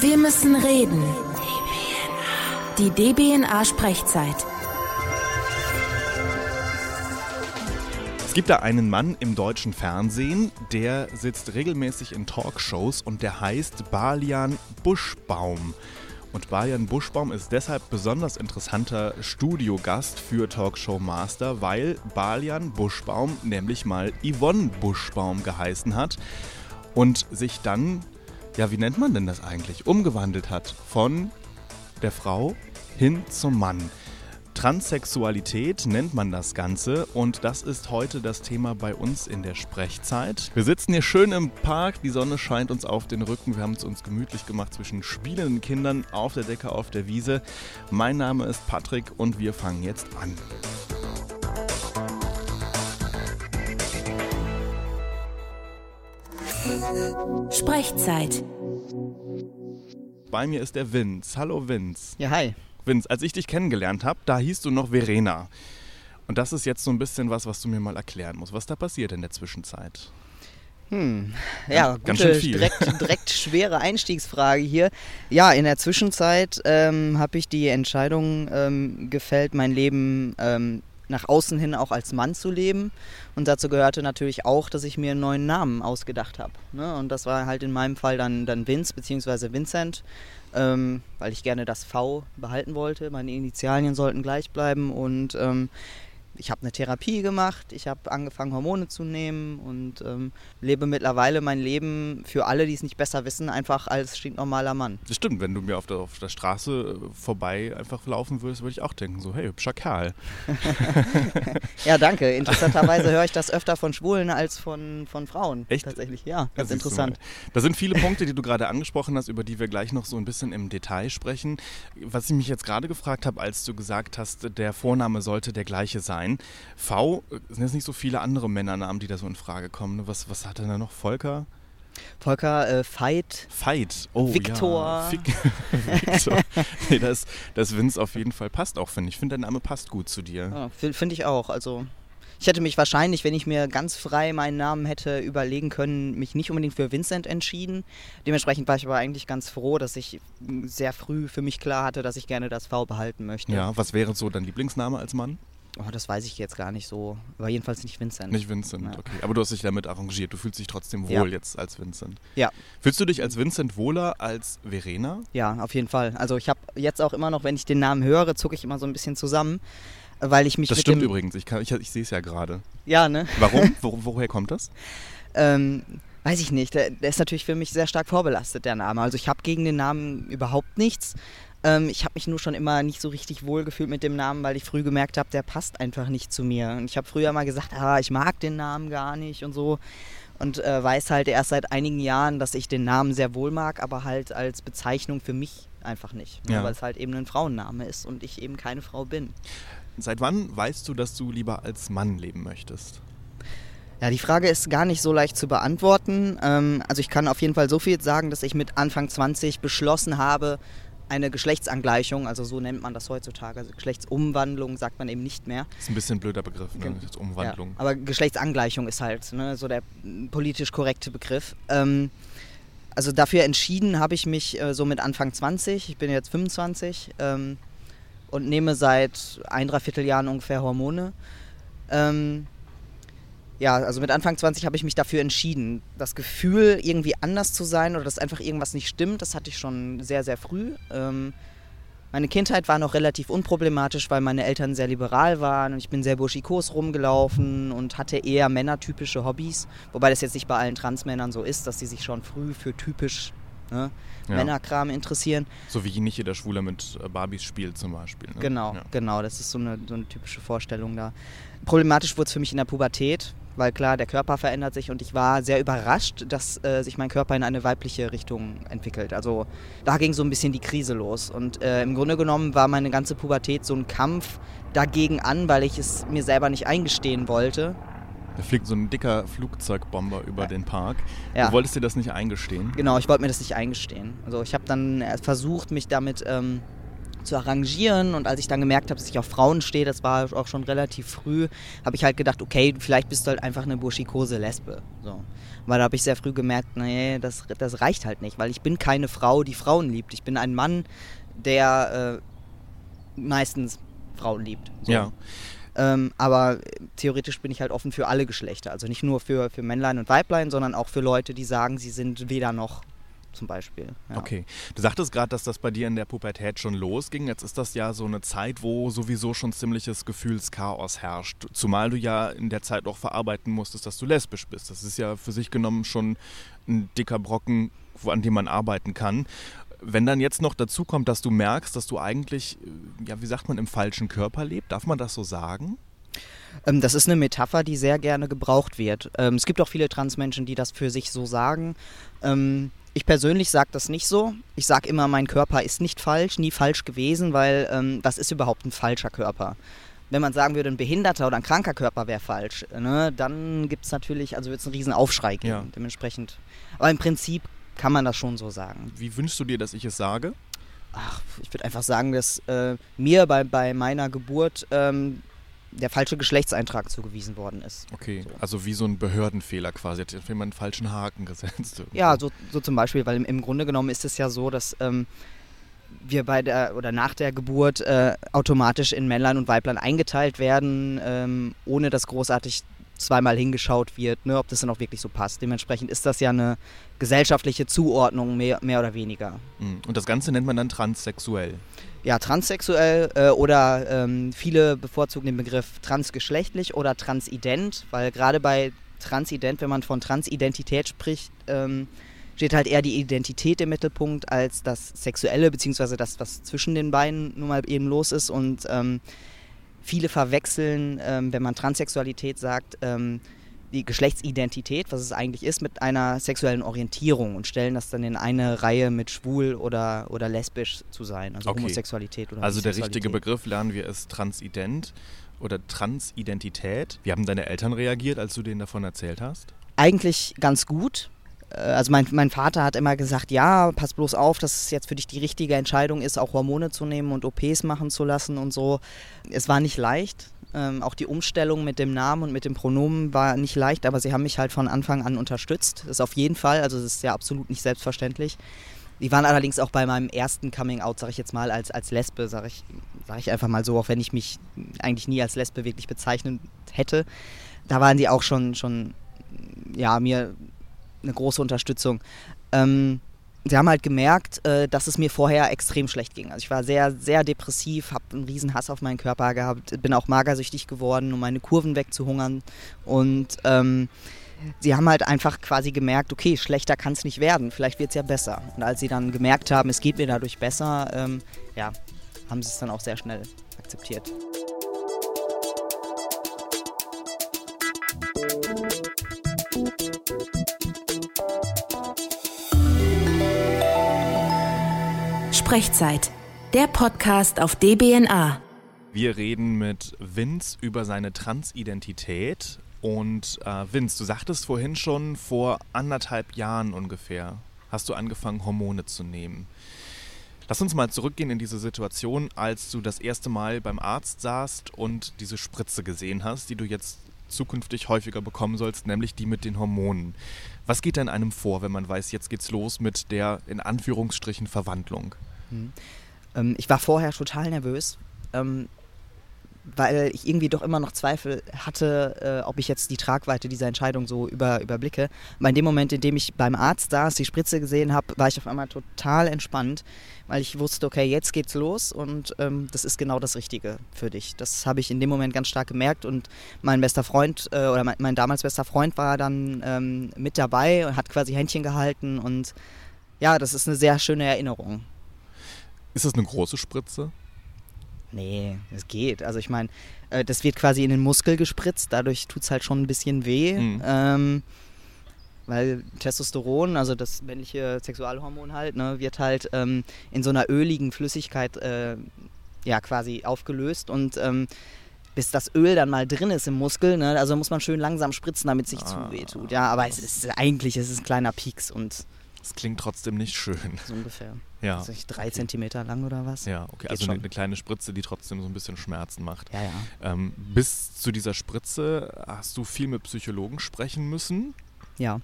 Wir müssen reden. Die DBNA-Sprechzeit. Es gibt da einen Mann im deutschen Fernsehen, der sitzt regelmäßig in Talkshows und der heißt Balian Buschbaum. Und Balian Buschbaum ist deshalb besonders interessanter Studiogast für Talkshow Master, weil Balian Buschbaum nämlich mal Yvonne Buschbaum geheißen hat und sich dann, ja, wie nennt man denn das eigentlich, umgewandelt hat von der Frau hin zum Mann. Transsexualität nennt man das Ganze und das ist heute das Thema bei uns in der Sprechzeit. Wir sitzen hier schön im Park, die Sonne scheint uns auf den Rücken, wir haben es uns gemütlich gemacht zwischen spielenden Kindern auf der Decke auf der Wiese. Mein Name ist Patrick und wir fangen jetzt an. Sprechzeit. Bei mir ist der Vince. Hallo Vince. Ja, hi. Vince, als ich dich kennengelernt habe, da hieß du noch Verena. Und das ist jetzt so ein bisschen was, was du mir mal erklären musst. Was da passiert in der Zwischenzeit? Hm, ja, ganz gute, schön viel. Direkt, direkt schwere Einstiegsfrage hier. Ja, in der Zwischenzeit ähm, habe ich die Entscheidung ähm, gefällt, mein Leben ähm, nach außen hin auch als Mann zu leben. Und dazu gehörte natürlich auch, dass ich mir einen neuen Namen ausgedacht habe. Ne? Und das war halt in meinem Fall dann, dann Vince bzw. Vincent, ähm, weil ich gerne das V behalten wollte. Meine Initialien sollten gleich bleiben und ähm, ich habe eine Therapie gemacht, ich habe angefangen Hormone zu nehmen und ähm, lebe mittlerweile mein Leben für alle, die es nicht besser wissen, einfach als stinknormaler Mann. Das stimmt, wenn du mir auf der, auf der Straße äh, vorbei einfach laufen würdest, würde ich auch denken, so, hey, hübscher Kerl. Ja, danke. Interessanterweise höre ich das öfter von Schwulen als von, von Frauen. Echt? Tatsächlich, ja. Das siehst du interessant. Da sind viele Punkte, die du gerade angesprochen hast, über die wir gleich noch so ein bisschen im Detail sprechen. Was ich mich jetzt gerade gefragt habe, als du gesagt hast, der Vorname sollte der gleiche sein. V, äh, sind jetzt nicht so viele andere Männernamen, die da so in Frage kommen. Was, was hat denn da noch? Volker? Volker äh, Veit, Veit. Oh, Viktor. Ja. Vic Viktor. nee, das, das Vince auf jeden Fall passt auch, finde ich. Ich finde, der Name passt gut zu dir. ja, fi- finde ich auch. Also ich hätte mich wahrscheinlich, wenn ich mir ganz frei meinen Namen hätte überlegen können, mich nicht unbedingt für Vincent entschieden. Dementsprechend war ich aber eigentlich ganz froh, dass ich sehr früh für mich klar hatte, dass ich gerne das V behalten möchte. Ja, was wäre so dein Lieblingsname als Mann? Oh, das weiß ich jetzt gar nicht so. Aber jedenfalls nicht Vincent. Nicht Vincent, Ja. okay. Aber du hast dich damit arrangiert. Du fühlst dich trotzdem wohl Ja. jetzt als Vincent. Ja. Fühlst du dich als Vincent wohler als Verena? Ja, auf jeden Fall. Also ich habe jetzt auch immer noch, wenn ich den Namen höre, zucke ich immer so ein bisschen zusammen, weil ich mich Das stimmt übrigens. Ich, kann- ich, ich sehe es ja gerade. Ja, ne? Warum? Wo, woher kommt das? Ähm, weiß ich nicht. Der, der ist natürlich für mich sehr stark vorbelastet, der Name. Also ich habe gegen den Namen überhaupt nichts. Ähm, ich habe mich nur schon immer nicht so richtig wohl gefühlt mit dem Namen, weil ich früh gemerkt habe, der passt einfach nicht zu mir. Und ich habe früher mal gesagt, ah, ich mag den Namen gar nicht und so. Und äh, weiß halt erst seit einigen Jahren, dass ich den Namen sehr wohl mag, aber halt als Bezeichnung für mich einfach nicht. Ja. Weil es halt eben ein Frauenname ist und ich eben keine Frau bin. Seit wann weißt du, dass du lieber als Mann leben möchtest? Ja, die Frage ist gar nicht so leicht zu beantworten. Ähm, also ich kann auf jeden Fall so viel sagen, dass ich mit Anfang 20 beschlossen habe, eine Geschlechtsangleichung, also so nennt man das heutzutage, also Geschlechtsumwandlung sagt man eben nicht mehr. ist ein bisschen ein blöder Begriff, ne? Umwandlung. Ja, aber Geschlechtsangleichung ist halt ne, so der politisch korrekte Begriff. Ähm, also dafür entschieden habe ich mich äh, so mit Anfang 20, ich bin jetzt 25 ähm, und nehme seit ein, dreiviertel Jahren ungefähr Hormone. Ähm, ja, also mit Anfang 20 habe ich mich dafür entschieden. Das Gefühl, irgendwie anders zu sein oder dass einfach irgendwas nicht stimmt, das hatte ich schon sehr, sehr früh. Ähm, meine Kindheit war noch relativ unproblematisch, weil meine Eltern sehr liberal waren und ich bin sehr burschikos rumgelaufen und hatte eher männertypische Hobbys. Wobei das jetzt nicht bei allen Transmännern so ist, dass sie sich schon früh für typisch ne, Ja. Männerkram interessieren. So wie nicht jeder Schwuler mit äh, Barbies spielt zum Beispiel. Ne? Genau, Ja. genau, das ist so eine, so eine typische Vorstellung da. Problematisch wurde es für mich in der Pubertät, weil klar, der Körper verändert sich und ich war sehr überrascht, dass äh, sich mein Körper in eine weibliche Richtung entwickelt. Also da ging so ein bisschen die Krise los und äh, im Grunde genommen war meine ganze Pubertät so ein Kampf dagegen an, weil ich es mir selber nicht eingestehen wollte. Da fliegt so ein dicker Flugzeugbomber über Ja. den Park. Ja. Du wolltest dir das nicht eingestehen. Genau, ich wollte mir das nicht eingestehen. Also ich habe dann äh, versucht, mich damit ähm, zu arrangieren. Und als ich dann gemerkt habe, dass ich auf Frauen stehe, das war auch schon relativ früh, habe ich halt gedacht, okay, vielleicht bist du halt einfach eine burschikose Lesbe. So. Weil da habe ich sehr früh gemerkt, nee, das, das reicht halt nicht, weil ich bin keine Frau, die Frauen liebt. Ich bin ein Mann, der äh, meistens Frauen liebt. So. Ja. Ähm, aber theoretisch bin ich halt offen für alle Geschlechter. Also nicht nur für, für Männlein und Weiblein, sondern auch für Leute, die sagen, sie sind weder noch zum Beispiel. Ja. Okay. Du sagtest gerade, dass das bei dir in der Pubertät schon losging. Jetzt ist das ja so eine Zeit, wo sowieso schon ziemliches Gefühlschaos herrscht. Zumal du ja in der Zeit auch verarbeiten musstest, dass du lesbisch bist. Das ist ja für sich genommen schon ein dicker Brocken, an dem man arbeiten kann. Wenn dann jetzt noch dazu kommt, dass du merkst, dass du eigentlich, äh, ja, wie sagt man, im falschen Körper lebst, darf man das so sagen? Ähm, das ist eine Metapher, die sehr gerne gebraucht wird. Ähm, es gibt auch viele Transmenschen, die das für sich so sagen. Ähm, ich persönlich sage das nicht so. Ich sage immer, mein Körper ist nicht falsch, nie falsch gewesen, weil was ist überhaupt ein falscher Körper? Wenn man sagen würde, ein behinderter oder ein kranker Körper wäre falsch, ne, dann gibt es natürlich, also wird es einen riesen Aufschrei geben. Ja. Dementsprechend. Aber im Prinzip kann man das schon so sagen. Wie wünschst du dir, dass ich es sage? Ach, ich würde einfach sagen, dass äh, mir bei, bei meiner Geburt ähm, der falsche Geschlechtseintrag zugewiesen worden ist. Okay, So. also wie so ein Behördenfehler quasi. Hat jemand einen falschen Haken gesetzt. irgendwo. Ja, so, so zum Beispiel, weil im, im Grunde genommen ist es ja so, dass ähm, wir bei der oder nach der Geburt äh, automatisch in Männlein und Weiblein eingeteilt werden, ähm, ohne dass großartig zweimal hingeschaut wird, ne, ob das dann auch wirklich so passt. Dementsprechend ist das ja eine gesellschaftliche Zuordnung, mehr, mehr oder weniger. Mhm. Und das Ganze nennt man dann transsexuell. Ja, transsexuell äh, oder ähm, viele bevorzugen den Begriff transgeschlechtlich oder transident, weil gerade bei transident, wenn man von Transidentität spricht, ähm, steht halt eher die Identität im Mittelpunkt als das Sexuelle, beziehungsweise das, was zwischen den beiden nun mal eben los ist. Und ähm, viele verwechseln, ähm, wenn man Transsexualität sagt, ähm, die Geschlechtsidentität, was es eigentlich ist, mit einer sexuellen Orientierung und stellen das dann in eine Reihe mit schwul oder, oder lesbisch zu sein, also Okay. Homosexualität oder Also der richtige. Begriff lernen wir ist transident oder Transidentität. Wie haben deine Eltern reagiert, als du denen davon erzählt hast? Eigentlich ganz gut. Äh, Also mein, mein Vater hat immer gesagt, ja, pass bloß auf, dass es jetzt für dich die richtige Entscheidung ist, auch Hormone zu nehmen und OPs machen zu lassen und so. Es war nicht leicht. Ähm, auch die Umstellung mit dem Namen und mit dem Pronomen war nicht leicht, aber sie haben mich halt von Anfang an unterstützt. Das ist auf jeden Fall, also das ist ja absolut nicht selbstverständlich. Die waren allerdings auch bei meinem ersten Coming-out, sage ich jetzt mal, als, als Lesbe, sage ich, sag ich einfach mal so, auch wenn ich mich eigentlich nie als Lesbe wirklich bezeichnet hätte. Da waren die auch schon, schon ja, mir eine große Unterstützung. Ähm, sie haben halt gemerkt, äh, dass es mir vorher extrem schlecht ging. Also ich war sehr, sehr depressiv, habe einen riesen Hass auf meinen Körper gehabt, bin auch magersüchtig geworden, um meine Kurven wegzuhungern. Und ähm, sie haben halt einfach quasi gemerkt, okay, schlechter kann es nicht werden, vielleicht wird es ja besser. Und als sie dann gemerkt haben, es geht mir dadurch besser, ähm, ja, haben sie es dann auch sehr schnell akzeptiert. Sprechzeit. Der Podcast auf DBNA. Wir reden mit Vince über seine Transidentität. Und äh, Vince, du sagtest vorhin schon, vor anderthalb Jahren ungefähr hast du angefangen, Hormone zu nehmen. Lass uns mal zurückgehen in diese Situation, als du das erste Mal beim Arzt saßt und diese Spritze gesehen hast, die du jetzt zukünftig häufiger bekommen sollst, nämlich die mit den Hormonen. Was geht denn einem vor, wenn man weiß, jetzt geht's los mit der in Anführungsstrichen Verwandlung? Ähm, ich war vorher total nervös, ähm, weil ich irgendwie doch immer noch Zweifel hatte, äh, ob ich jetzt die Tragweite dieser Entscheidung so über, überblicke. Aber in dem Moment, in dem ich beim Arzt saß, die Spritze gesehen habe, war ich auf einmal total entspannt, weil ich wusste, okay, jetzt geht's los und ähm, das ist genau das Richtige für dich. Das habe ich in dem Moment ganz stark gemerkt und mein bester Freund äh, oder mein, mein damals bester Freund war dann ähm, mit dabei und hat quasi Händchen gehalten und ja, das ist eine sehr schöne Erinnerung. Ist das eine große Spritze? Nee, es geht. Also ich meine, äh, das wird quasi in den Muskel gespritzt, dadurch tut es halt schon ein bisschen weh. Mhm. Ähm, weil Testosteron, also das männliche Sexualhormon halt, ne, wird halt ähm, in so einer öligen Flüssigkeit äh, ja quasi aufgelöst und ähm, bis das Öl dann mal drin ist im Muskel, ne, also muss man schön langsam spritzen, damit es nicht Ah. zu weh tut. Ja, aber es ist eigentlich es ist ein kleiner Pieks und Es klingt trotzdem nicht schön. So ungefähr. Ja. Nicht, drei Zentimeter lang oder was? Ja, okay. Geht Also eine, eine kleine Spritze, die trotzdem so ein bisschen Schmerzen macht. Ja, ja. Ähm, bis zu dieser Spritze hast du viel mit Psychologen sprechen müssen, Ja.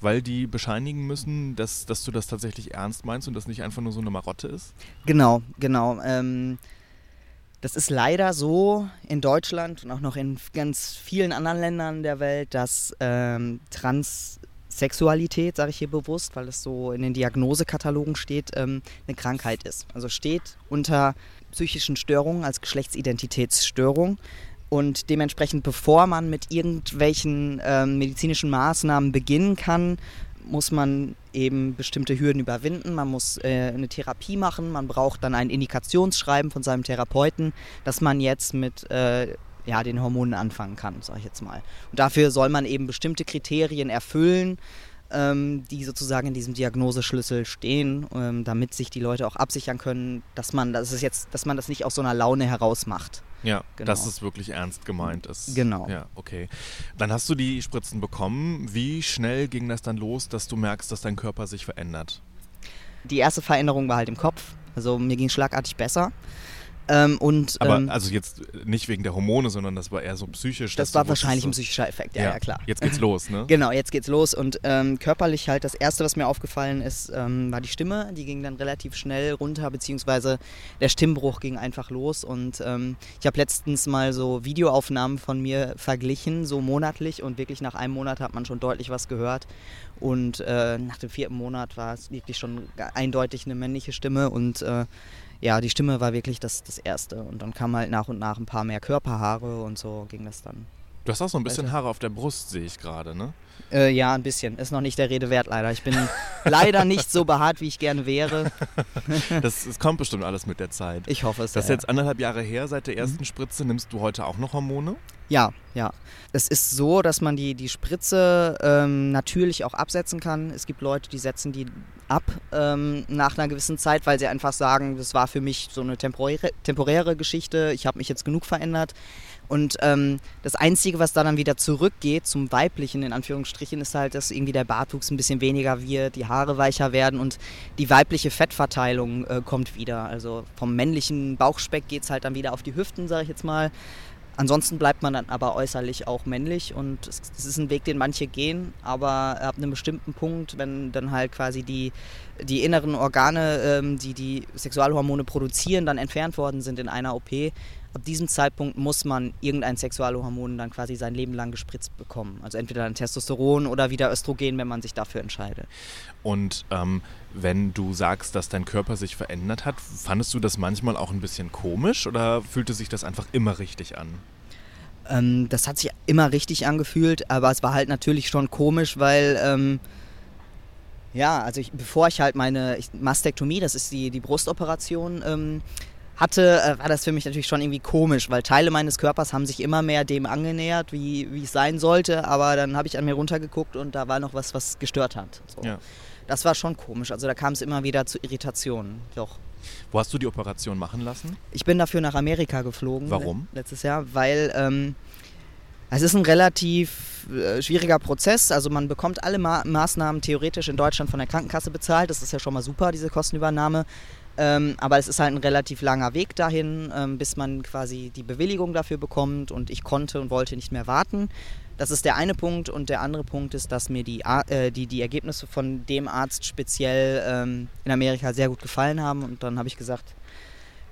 weil die bescheinigen müssen, dass, dass du das tatsächlich ernst meinst und das nicht einfach nur so eine Marotte ist. Genau, genau. Ähm, das ist leider so in Deutschland und auch noch in ganz vielen anderen Ländern der Welt, dass ähm, Transsexualität, sage ich hier bewusst, weil es so in den Diagnosekatalogen steht, ähm, eine Krankheit ist. Also steht unter psychischen Störungen als Geschlechtsidentitätsstörung. Und dementsprechend, bevor man mit irgendwelchen ähm, medizinischen Maßnahmen beginnen kann, muss man eben bestimmte Hürden überwinden. Man muss äh, eine Therapie machen. Man braucht dann ein Indikationsschreiben von seinem Therapeuten, dass man jetzt mit äh, ja, den Hormonen anfangen kann, sage ich jetzt mal. Und dafür soll man eben bestimmte Kriterien erfüllen, ähm, die sozusagen in diesem Diagnoseschlüssel stehen, ähm, damit sich die Leute auch absichern können, dass man das ist jetzt, dass man das nicht aus so einer Laune heraus macht. Ja, Genau. dass es wirklich ernst gemeint ist. Genau. Ja, okay. Dann hast du die Spritzen bekommen. Wie schnell ging das dann los, dass du merkst, dass dein Körper sich verändert? Die erste Veränderung war halt im Kopf. Also mir ging schlagartig besser. Ähm, und Aber ähm, also jetzt nicht wegen der Hormone, sondern das war eher so psychisch. das war wahrscheinlich so, ein psychischer Effekt, ja, ja, klar. Jetzt geht's los, ne? Genau, jetzt geht's los. Und ähm, körperlich halt das Erste, was mir aufgefallen ist, ähm, war die Stimme. Die ging dann relativ schnell runter, beziehungsweise der Stimmbruch ging einfach los. Und ähm, ich habe letztens mal so Videoaufnahmen von mir verglichen, so monatlich. Und wirklich nach einem Monat hat man schon deutlich was gehört. Und äh, nach dem vierten Monat war es wirklich schon eindeutig eine männliche Stimme. Und äh, ja, die Stimme war wirklich das, das Erste. Und dann kam halt nach und nach ein paar mehr Körperhaare und so ging das dann. Du hast auch so ein bisschen Alter. Haare auf der Brust, sehe ich gerade, ne? Äh, ja, ein bisschen. Ist noch nicht der Rede wert, leider. Ich bin leider nicht so behaart, wie ich gerne wäre. Das, das kommt bestimmt alles mit der Zeit. Ich hoffe es. Das ist ja, jetzt anderthalb Jahre her seit Mhm. der ersten Spritze. Nimmst du heute auch noch Hormone? ja, ja. Es ist so, dass man die, die Spritze ähm, natürlich auch absetzen kann. Es gibt Leute, die setzen die ab ähm, nach einer gewissen Zeit, weil sie einfach sagen, das war für mich so eine temporäre, temporäre Geschichte. Ich habe mich jetzt genug verändert. Und ähm, das Einzige, was da dann wieder zurückgeht zum Weiblichen, in Anführungsstrichen, ist halt, dass irgendwie der Bartwuchs ein bisschen weniger wird, die Haare weicher werden und die weibliche Fettverteilung äh, kommt wieder. Also vom männlichen Bauchspeck geht es halt dann wieder auf die Hüften, sage ich jetzt mal. Ansonsten bleibt man dann aber äußerlich auch männlich und es, es ist ein Weg, den manche gehen, aber ab einem bestimmten Punkt, wenn dann halt quasi die, die inneren Organe, ähm, die die Sexualhormone produzieren, dann entfernt worden sind in einer OP, ab diesem Zeitpunkt muss man irgendein Sexualhormon dann quasi sein Leben lang gespritzt bekommen. Also entweder ein Testosteron oder wieder Östrogen, wenn man sich dafür entscheidet. Und ähm, wenn du sagst, dass dein Körper sich verändert hat, fandest du das manchmal auch ein bisschen komisch oder fühlte sich das einfach immer richtig an? Ähm, das hat sich immer richtig angefühlt, aber es war halt natürlich schon komisch, weil ähm, ja, also ich, bevor ich halt meine ich, Mastektomie, das ist die, die Brustoperation, ähm, hatte, äh, war das für mich natürlich schon irgendwie komisch, weil Teile meines Körpers haben sich immer mehr dem angenähert, wie, wie es sein sollte, aber dann habe ich an mir runtergeguckt und da war noch was, was gestört hat. So. Ja. Das war schon komisch, also da kam es immer wieder zu Irritationen, doch. Wo hast du die Operation machen lassen? Ich bin dafür nach Amerika geflogen. Warum? le- Letztes Jahr, weil ähm, es ist ein relativ äh, schwieriger Prozess. Also man bekommt alle Ma Maßnahmen theoretisch in Deutschland von der Krankenkasse bezahlt. Das ist ja schon mal super, diese Kostenübernahme. Ähm, aber es ist halt ein relativ langer Weg dahin, ähm, bis man quasi die Bewilligung dafür bekommt. Und ich konnte und wollte nicht mehr warten. Das ist der eine Punkt. Und der andere Punkt ist, dass mir die, äh, die, die Ergebnisse von dem Arzt speziell ähm, in Amerika sehr gut gefallen haben. Und dann habe ich gesagt,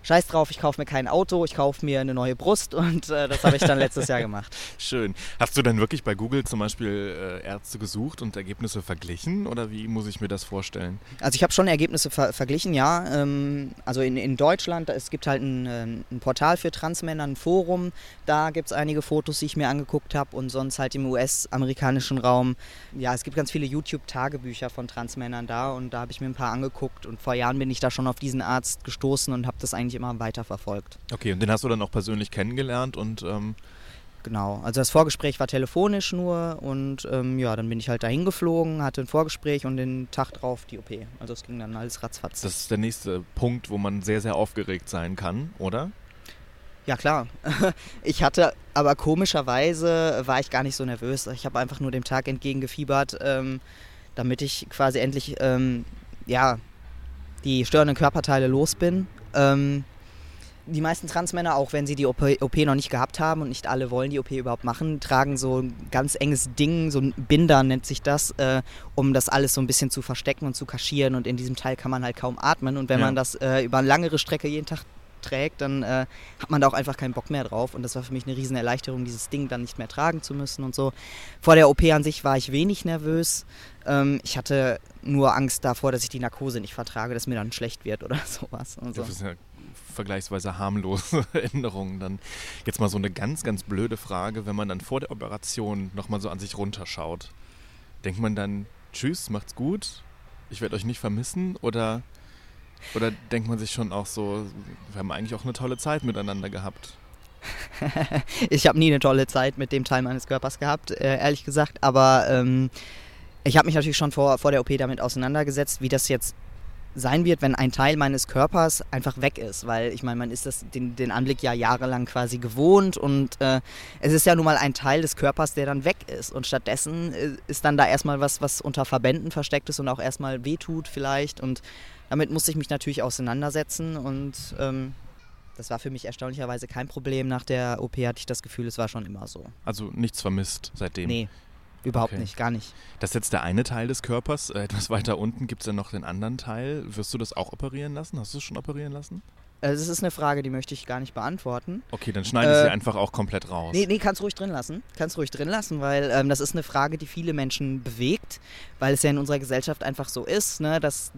Scheiß drauf, ich kaufe mir kein Auto, ich kaufe mir eine neue Brust und äh, das habe ich dann letztes Jahr gemacht. Schön. Hast du denn wirklich bei Google zum Beispiel äh, Ärzte gesucht und Ergebnisse verglichen oder wie muss ich mir das vorstellen? Also ich habe schon Ergebnisse ver verglichen, ja. Ähm, also in, in Deutschland, es gibt halt ein, äh, ein Portal für Transmänner, ein Forum, da gibt es einige Fotos, die ich mir angeguckt habe und sonst halt im US-amerikanischen Raum. Ja, es gibt ganz viele YouTube-Tagebücher von Transmännern da und da habe ich mir ein paar angeguckt und vor Jahren bin ich da schon auf diesen Arzt gestoßen und habe das eigentlich immer weiter verfolgt. Okay, und den hast du dann auch persönlich kennengelernt und ähm, Genau, also das Vorgespräch war telefonisch nur und ähm, ja, dann bin ich halt dahin geflogen, hatte ein Vorgespräch und den Tag drauf die OP. Also es ging dann alles ratzfatz. das ist der nächste Punkt, wo man sehr, sehr aufgeregt sein kann, oder? ja klar, ich hatte, aber komischerweise war ich gar nicht so nervös. Ich habe einfach nur dem Tag entgegengefiebert. Ähm, damit ich quasi endlich ähm, ja, die störenden Körperteile los bin. Ähm, die meisten Transmänner, auch wenn sie die OP, OP, noch nicht gehabt haben und nicht alle wollen die OP überhaupt machen, tragen so ein ganz enges Ding, so ein Binder nennt sich das, äh, um das alles so ein bisschen zu verstecken und zu kaschieren. Und in diesem Teil kann man halt kaum atmen. Und wenn ja. man das äh, über eine langere Strecke jeden Tag trägt, dann äh, hat man da auch einfach keinen Bock mehr drauf. Und das war für mich eine riesen Erleichterung, dieses Ding dann nicht mehr tragen zu müssen und so. Vor der OP an sich war ich wenig nervös. Ähm, ich hatte nur Angst davor, dass ich die Narkose nicht vertrage, dass mir dann schlecht wird oder sowas. Und so. Das ist ja vergleichsweise harmlose Änderungen. Dann jetzt mal so eine ganz, ganz blöde Frage, wenn man dann vor der Operation nochmal so an sich runterschaut. Denkt man dann, tschüss, macht's gut, ich werde euch nicht vermissen oder, oder denkt man sich schon auch so, wir haben eigentlich auch eine tolle Zeit miteinander gehabt? ich habe nie eine tolle Zeit mit dem Teil meines Körpers gehabt, äh, ehrlich gesagt, aber ähm, ich habe mich natürlich schon vor, vor der OP damit auseinandergesetzt, wie das jetzt sein wird, wenn ein Teil meines Körpers einfach weg ist, weil ich meine, man ist das, den, den Anblick ja jahrelang quasi gewohnt und äh, es ist ja nun mal ein Teil des Körpers, der dann weg ist und stattdessen äh, ist dann da erstmal was, was unter Verbänden versteckt ist und auch erstmal wehtut vielleicht und damit musste ich mich natürlich auseinandersetzen und ähm, das war für mich erstaunlicherweise kein Problem. Nach der OP hatte ich das Gefühl, es war schon immer so. Also nichts vermisst seitdem? Nee, Überhaupt okay. nicht, gar nicht. Das ist jetzt der eine Teil des Körpers. Äh, etwas weiter unten gibt es dann noch den anderen Teil. Wirst du das auch operieren lassen? Hast du es schon operieren lassen? Das ist eine Frage, die möchte ich gar nicht beantworten. Okay, dann schneide ich äh, sie einfach auch komplett raus. Nee, nee, kannst ruhig drin lassen. Kannst ruhig drin lassen, weil ähm, das ist eine Frage, die viele Menschen bewegt, weil es ja in unserer Gesellschaft einfach so ist, ne, dass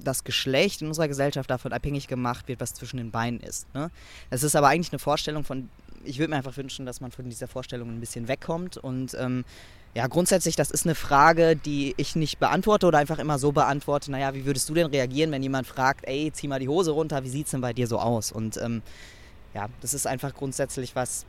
das Geschlecht in unserer Gesellschaft davon abhängig gemacht wird, was zwischen den Beinen ist. Ne? Das ist aber eigentlich eine Vorstellung von, ich würde mir einfach wünschen, dass man von dieser Vorstellung ein bisschen wegkommt und ähm, ja, grundsätzlich, das ist eine Frage, die ich nicht beantworte oder einfach immer so beantworte, naja, wie würdest du denn reagieren, wenn jemand fragt, ey, zieh mal die Hose runter, wie sieht es denn bei dir so aus? Und ähm, ja, das ist einfach grundsätzlich was,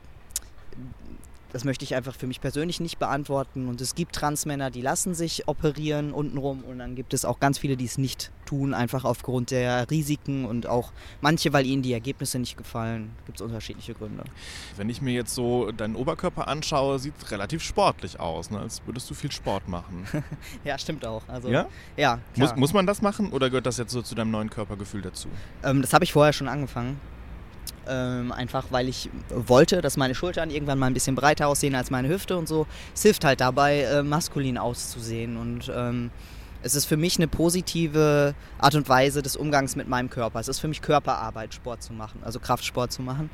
das möchte ich einfach für mich persönlich nicht beantworten. Und es gibt Transmänner, die lassen sich operieren untenrum und dann gibt es auch ganz viele, die es nicht tun, einfach aufgrund der Risiken und auch manche, weil ihnen die Ergebnisse nicht gefallen. Gibt es unterschiedliche Gründe. Wenn ich mir jetzt so deinen Oberkörper anschaue, sieht es relativ sportlich aus, ne? als würdest du viel Sport machen. ja, stimmt auch. Also, ja? Ja. Muss, muss man das machen oder gehört das jetzt so zu deinem neuen Körpergefühl dazu? Ähm, das habe ich vorher schon angefangen. Ähm, einfach weil ich wollte, dass meine Schultern irgendwann mal ein bisschen breiter aussehen als meine Hüfte und so. Es hilft halt dabei, äh, maskulin auszusehen. Und ähm, es ist für mich eine positive Art und Weise des Umgangs mit meinem Körper. Es ist für mich Körperarbeit, Sport zu machen, also Kraftsport zu machen.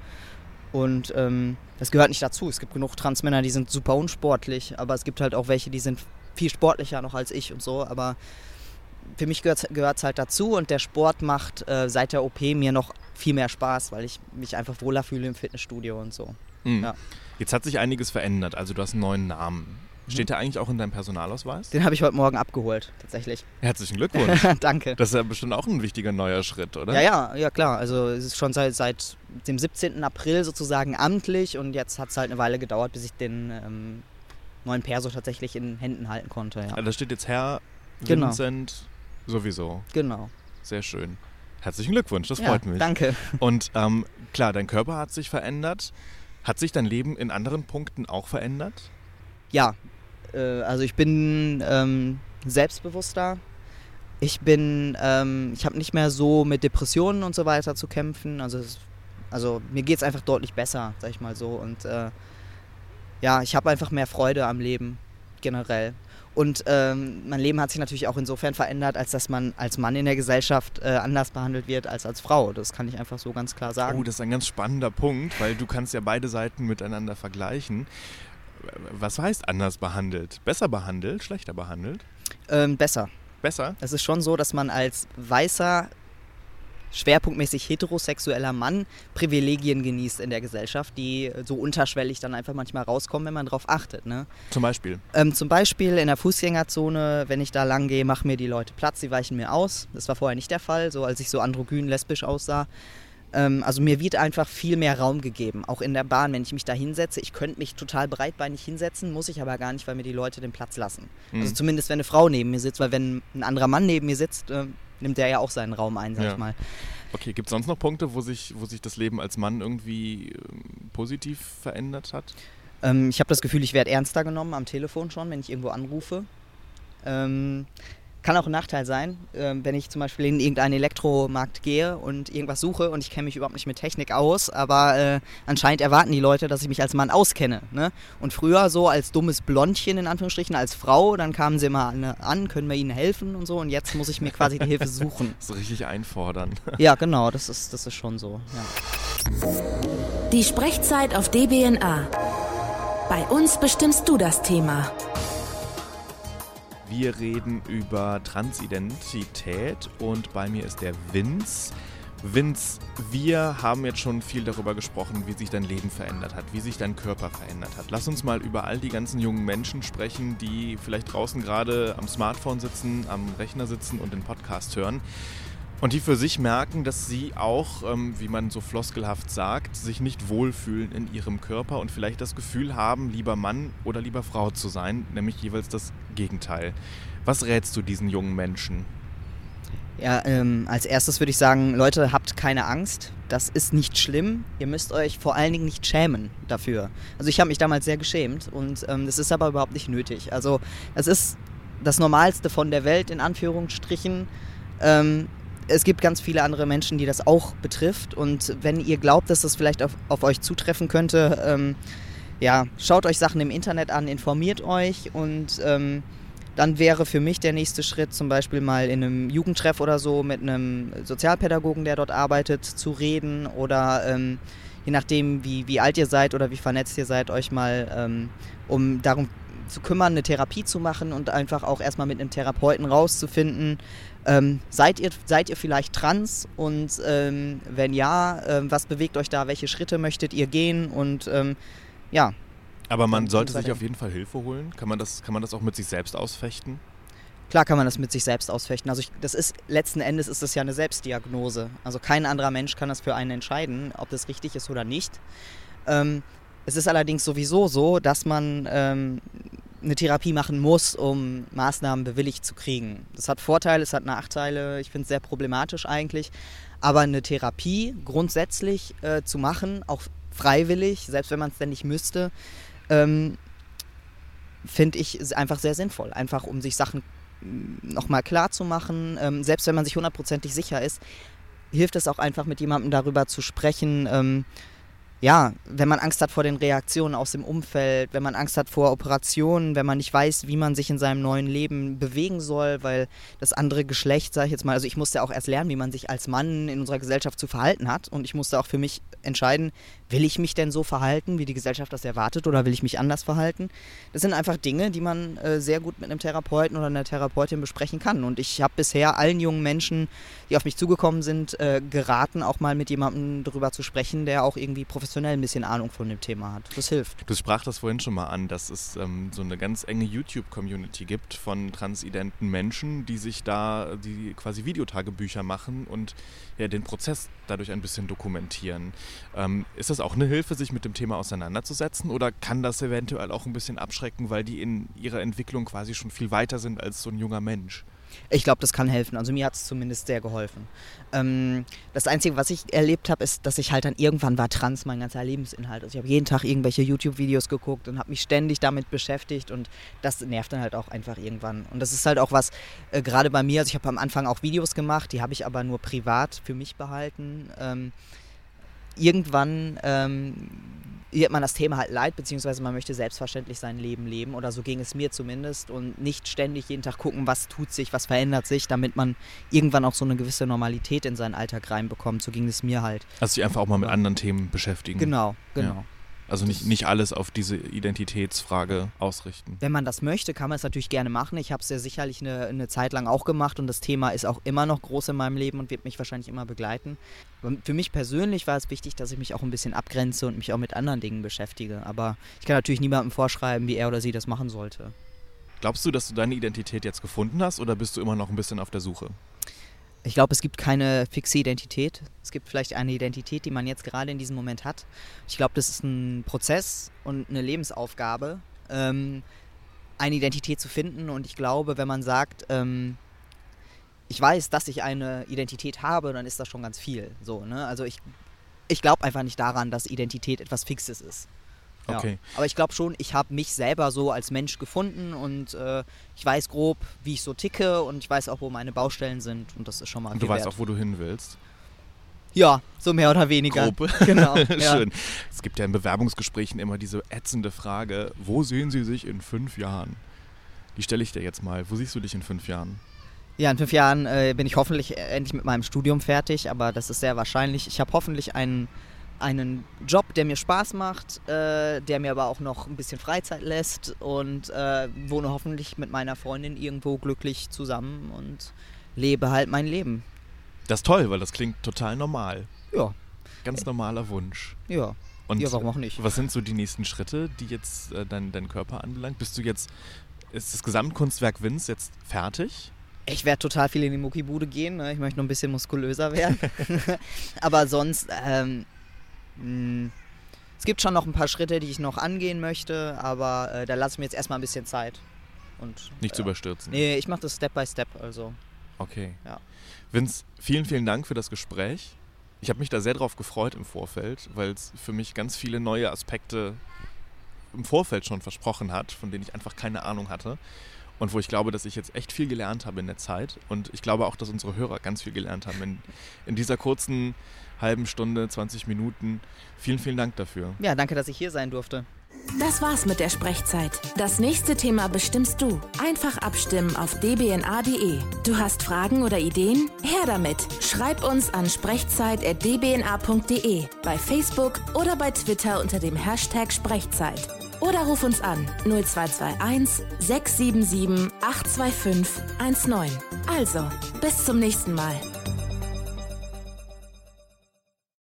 Und ähm, das gehört nicht dazu. Es gibt genug Transmänner, die sind super unsportlich, aber es gibt halt auch welche, die sind viel sportlicher noch als ich und so. Aber für mich gehört es halt dazu und der Sport macht äh, seit der OP mir noch viel mehr Spaß, weil ich mich einfach wohler fühle im Fitnessstudio und so. Mhm. Ja. Jetzt hat sich einiges verändert, also du hast einen neuen Namen. Mhm. Steht der eigentlich auch in deinem Personalausweis? Den habe ich heute Morgen abgeholt, tatsächlich. Herzlichen Glückwunsch. Danke. Das ist ja bestimmt auch ein wichtiger neuer Schritt, oder? Ja, ja, ja klar. Also es ist schon seit, seit dem 17. April sozusagen amtlich und jetzt hat es halt eine Weile gedauert, bis ich den ähm, neuen Perso tatsächlich in Händen halten konnte. Ja. Also da steht jetzt Herr genau. Vincent sowieso. Genau. Sehr schön. Herzlichen Glückwunsch, das ja, freut mich. Danke. Und ähm, klar, dein Körper hat sich verändert. Hat sich dein Leben in anderen Punkten auch verändert? Ja, äh, also ich bin ähm, selbstbewusster. Ich bin, ähm, ich habe nicht mehr so mit Depressionen und so weiter zu kämpfen. Also, es, also mir geht es einfach deutlich besser, sag ich mal so. Und äh, ja, ich habe einfach mehr Freude am Leben generell. Und ähm, mein Leben hat sich natürlich auch insofern verändert, als dass man als Mann in der Gesellschaft äh, anders behandelt wird als als Frau. Das kann ich einfach so ganz klar sagen. Oh, das ist ein ganz spannender Punkt, weil du kannst ja beide Seiten miteinander vergleichen. Was heißt anders behandelt? Besser behandelt, schlechter behandelt? Ähm, besser. Besser? Es ist schon so, dass man als weißer schwerpunktmäßig heterosexueller Mann Privilegien genießt in der Gesellschaft, die so unterschwellig dann einfach manchmal rauskommen, wenn man darauf achtet. Ne? Zum Beispiel? Ähm, zum Beispiel in der Fußgängerzone, wenn ich da lang gehe, machen mir die Leute Platz, sie weichen mir aus. Das war vorher nicht der Fall, so als ich so androgyn lesbisch aussah. Ähm, also mir wird einfach viel mehr Raum gegeben, auch in der Bahn, wenn ich mich da hinsetze. Ich könnte mich total breitbeinig hinsetzen, muss ich aber gar nicht, weil mir die Leute den Platz lassen. Mhm. Also zumindest, wenn eine Frau neben mir sitzt, weil wenn ein anderer Mann neben mir sitzt, äh, nimmt der ja auch seinen Raum ein, sag ja. ich mal. Okay, gibt es sonst noch Punkte, wo sich, wo sich das Leben als Mann irgendwie ähm, positiv verändert hat? Ähm, ich habe das Gefühl, ich werde ernster genommen am Telefon schon, wenn ich irgendwo anrufe. Ähm, kann auch ein Nachteil sein, äh, wenn ich zum Beispiel in irgendeinen Elektromarkt gehe und irgendwas suche und ich kenne mich überhaupt nicht mit Technik aus, aber äh, anscheinend erwarten die Leute, dass ich mich als Mann auskenne. Ne? Und früher so als dummes Blondchen in Anführungsstrichen, als Frau, dann kamen sie immer an, an, können wir ihnen helfen und so und jetzt muss ich mir quasi die Hilfe suchen. So richtig einfordern. Ja, genau, das ist, das ist schon so. Ja. Die Sprechzeit auf DBNA. Bei uns bestimmst du das Thema. Wir reden über Transidentität und bei mir ist der Vince. Vince, wir haben jetzt schon viel darüber gesprochen, wie sich dein Leben verändert hat, wie sich dein Körper verändert hat. Lass uns mal über all die ganzen jungen Menschen sprechen, die vielleicht draußen gerade am Smartphone sitzen, am Rechner sitzen und den Podcast hören. Und die für sich merken, dass sie auch, ähm, wie man so floskelhaft sagt, sich nicht wohlfühlen in ihrem Körper und vielleicht das Gefühl haben, lieber Mann oder lieber Frau zu sein, nämlich jeweils das Gegenteil. Was rätst du diesen jungen Menschen? Ja, ähm, als erstes würde ich sagen, Leute, habt keine Angst. Das ist nicht schlimm. Ihr müsst euch vor allen Dingen nicht schämen dafür. Also ich habe mich damals sehr geschämt und ähm, das ist aber überhaupt nicht nötig. Also es ist das Normalste von der Welt in Anführungsstrichen. Ähm, es gibt ganz viele andere Menschen, die das auch betrifft. Und wenn ihr glaubt, dass das vielleicht auf, auf euch zutreffen könnte, ähm, ja, schaut euch Sachen im Internet an, informiert euch und ähm, dann wäre für mich der nächste Schritt zum Beispiel mal in einem Jugendtreff oder so mit einem Sozialpädagogen, der dort arbeitet, zu reden oder ähm, je nachdem, wie, wie alt ihr seid oder wie vernetzt ihr seid, euch mal ähm, um darum zu kümmern, eine Therapie zu machen und einfach auch erstmal mit einem Therapeuten rauszufinden, ähm, seid, ihr, seid ihr vielleicht trans? Und ähm, wenn ja, ähm, was bewegt euch da, welche Schritte möchtet ihr gehen? Und ähm, ja. Aber man sollte sich auf jeden Fall Hilfe holen. Kann man, das, kann man das auch mit sich selbst ausfechten? Klar kann man das mit sich selbst ausfechten. Also ich, das ist letzten Endes ist das ja eine Selbstdiagnose. Also kein anderer Mensch kann das für einen entscheiden, ob das richtig ist oder nicht. Ähm, es ist allerdings sowieso so, dass man ähm, eine Therapie machen muss, um Maßnahmen bewilligt zu kriegen. Das hat Vorteile, es hat Nachteile. Ich finde es sehr problematisch eigentlich. Aber eine Therapie grundsätzlich äh, zu machen, auch freiwillig, selbst wenn man es denn nicht müsste, ähm, finde ich einfach sehr sinnvoll. Einfach um sich Sachen mm, nochmal klar zu machen. Ähm, selbst wenn man sich hundertprozentig sicher ist, hilft es auch einfach mit jemandem darüber zu sprechen. Ähm, ja, wenn man Angst hat vor den Reaktionen aus dem Umfeld, wenn man Angst hat vor Operationen, wenn man nicht weiß, wie man sich in seinem neuen Leben bewegen soll, weil das andere Geschlecht, sage ich jetzt mal, also ich musste auch erst lernen, wie man sich als Mann in unserer Gesellschaft zu verhalten hat und ich musste auch für mich entscheiden, will ich mich denn so verhalten, wie die Gesellschaft das erwartet oder will ich mich anders verhalten? Das sind einfach Dinge, die man äh, sehr gut mit einem Therapeuten oder einer Therapeutin besprechen kann und ich habe bisher allen jungen Menschen, die auf mich zugekommen sind, äh, geraten, auch mal mit jemandem darüber zu sprechen, der auch irgendwie professionell professionell ein bisschen Ahnung von dem Thema hat. Das hilft. Du sprach das vorhin schon mal an, dass es ähm, so eine ganz enge YouTube-Community gibt von transidenten Menschen, die sich da, die quasi Videotagebücher machen und ja, den Prozess dadurch ein bisschen dokumentieren. Ähm, ist das auch eine Hilfe, sich mit dem Thema auseinanderzusetzen oder kann das eventuell auch ein bisschen abschrecken, weil die in ihrer Entwicklung quasi schon viel weiter sind als so ein junger Mensch? Ich glaube, das kann helfen. Also mir hat es zumindest sehr geholfen. Ähm, das Einzige, was ich erlebt habe, ist, dass ich halt dann irgendwann war trans, mein ganzer Lebensinhalt. Also ich habe jeden Tag irgendwelche YouTube-Videos geguckt und habe mich ständig damit beschäftigt und das nervt dann halt auch einfach irgendwann. Und das ist halt auch was, äh, gerade bei mir, also ich habe am Anfang auch Videos gemacht, die habe ich aber nur privat für mich behalten. Ähm, irgendwann ähm, wird man das Thema halt leid, beziehungsweise man möchte selbstverständlich sein Leben leben oder so ging es mir zumindest und nicht ständig jeden Tag gucken, was tut sich, was verändert sich, damit man irgendwann auch so eine gewisse Normalität in seinen Alltag reinbekommt. So ging es mir halt. Also sich einfach auch mal mit anderen Themen beschäftigen. Genau, genau. Ja. Also nicht, nicht alles auf diese Identitätsfrage ausrichten. Wenn man das möchte, kann man es natürlich gerne machen. Ich habe es ja sicherlich eine, eine Zeit lang auch gemacht und das Thema ist auch immer noch groß in meinem Leben und wird mich wahrscheinlich immer begleiten. Aber für mich persönlich war es wichtig, dass ich mich auch ein bisschen abgrenze und mich auch mit anderen Dingen beschäftige. Aber ich kann natürlich niemandem vorschreiben, wie er oder sie das machen sollte. Glaubst du, dass du deine Identität jetzt gefunden hast oder bist du immer noch ein bisschen auf der Suche? Ich glaube, es gibt keine fixe Identität. Es gibt vielleicht eine Identität, die man jetzt gerade in diesem Moment hat. Ich glaube, das ist ein Prozess und eine Lebensaufgabe, ähm, eine Identität zu finden. Und ich glaube, wenn man sagt, ähm, ich weiß, dass ich eine Identität habe, dann ist das schon ganz viel. So, ne? Also ich, ich glaube einfach nicht daran, dass Identität etwas Fixes ist. Ja. Okay. Aber ich glaube schon, ich habe mich selber so als Mensch gefunden und äh, ich weiß grob, wie ich so ticke und ich weiß auch, wo meine Baustellen sind und das ist schon mal Und du weißt wert. auch, wo du hin willst. Ja, so mehr oder weniger. Grob. Genau. ja. Schön. Es gibt ja in Bewerbungsgesprächen immer diese ätzende Frage, wo sehen Sie sich in fünf Jahren? Die stelle ich dir jetzt mal. Wo siehst du dich in fünf Jahren? Ja, in fünf Jahren äh, bin ich hoffentlich endlich mit meinem Studium fertig, aber das ist sehr wahrscheinlich. Ich habe hoffentlich einen, einen Job, der mir Spaß macht, äh, der mir aber auch noch ein bisschen Freizeit lässt und äh, wohne hoffentlich mit meiner Freundin irgendwo glücklich zusammen und lebe halt mein Leben. Das ist toll, weil das klingt total normal. Ja, Ganz normaler Wunsch. ja. Und Ja, warum auch nicht? Was sind so die nächsten Schritte, die jetzt äh, dein, dein Körper anbelangt? Bist du jetzt, ist das Gesamtkunstwerk Vince jetzt fertig? Ich werde total viel in die Muckibude gehen. Ne? Ich möchte noch ein bisschen muskulöser werden. Aber sonst, ähm, mh, es gibt schon noch ein paar Schritte, die ich noch angehen möchte, aber äh, da lasse ich mir jetzt erstmal ein bisschen Zeit. Und, Nicht zu äh, überstürzen. Nee, ich mache das Step by Step. Also, Okay. Ja. Vince, vielen, vielen Dank für das Gespräch. Ich habe mich da sehr drauf gefreut im Vorfeld, weil es für mich ganz viele neue Aspekte im Vorfeld schon versprochen hat, von denen ich einfach keine Ahnung hatte. Und wo ich glaube, dass ich jetzt echt viel gelernt habe in der Zeit. Und ich glaube auch, dass unsere Hörer ganz viel gelernt haben in, in dieser kurzen halben Stunde, 20 Minuten. Vielen, vielen Dank dafür. ja, danke, dass ich hier sein durfte. Das war's mit der Sprechzeit. Das nächste Thema bestimmst du. Einfach abstimmen auf dbna.de. Du hast Fragen oder Ideen? Her damit. Schreib uns an sprechzeit.dbna.de, bei Facebook oder bei Twitter unter dem Hashtag Sprechzeit. Oder ruf uns an 0221 677 825 19. Also, bis zum nächsten Mal.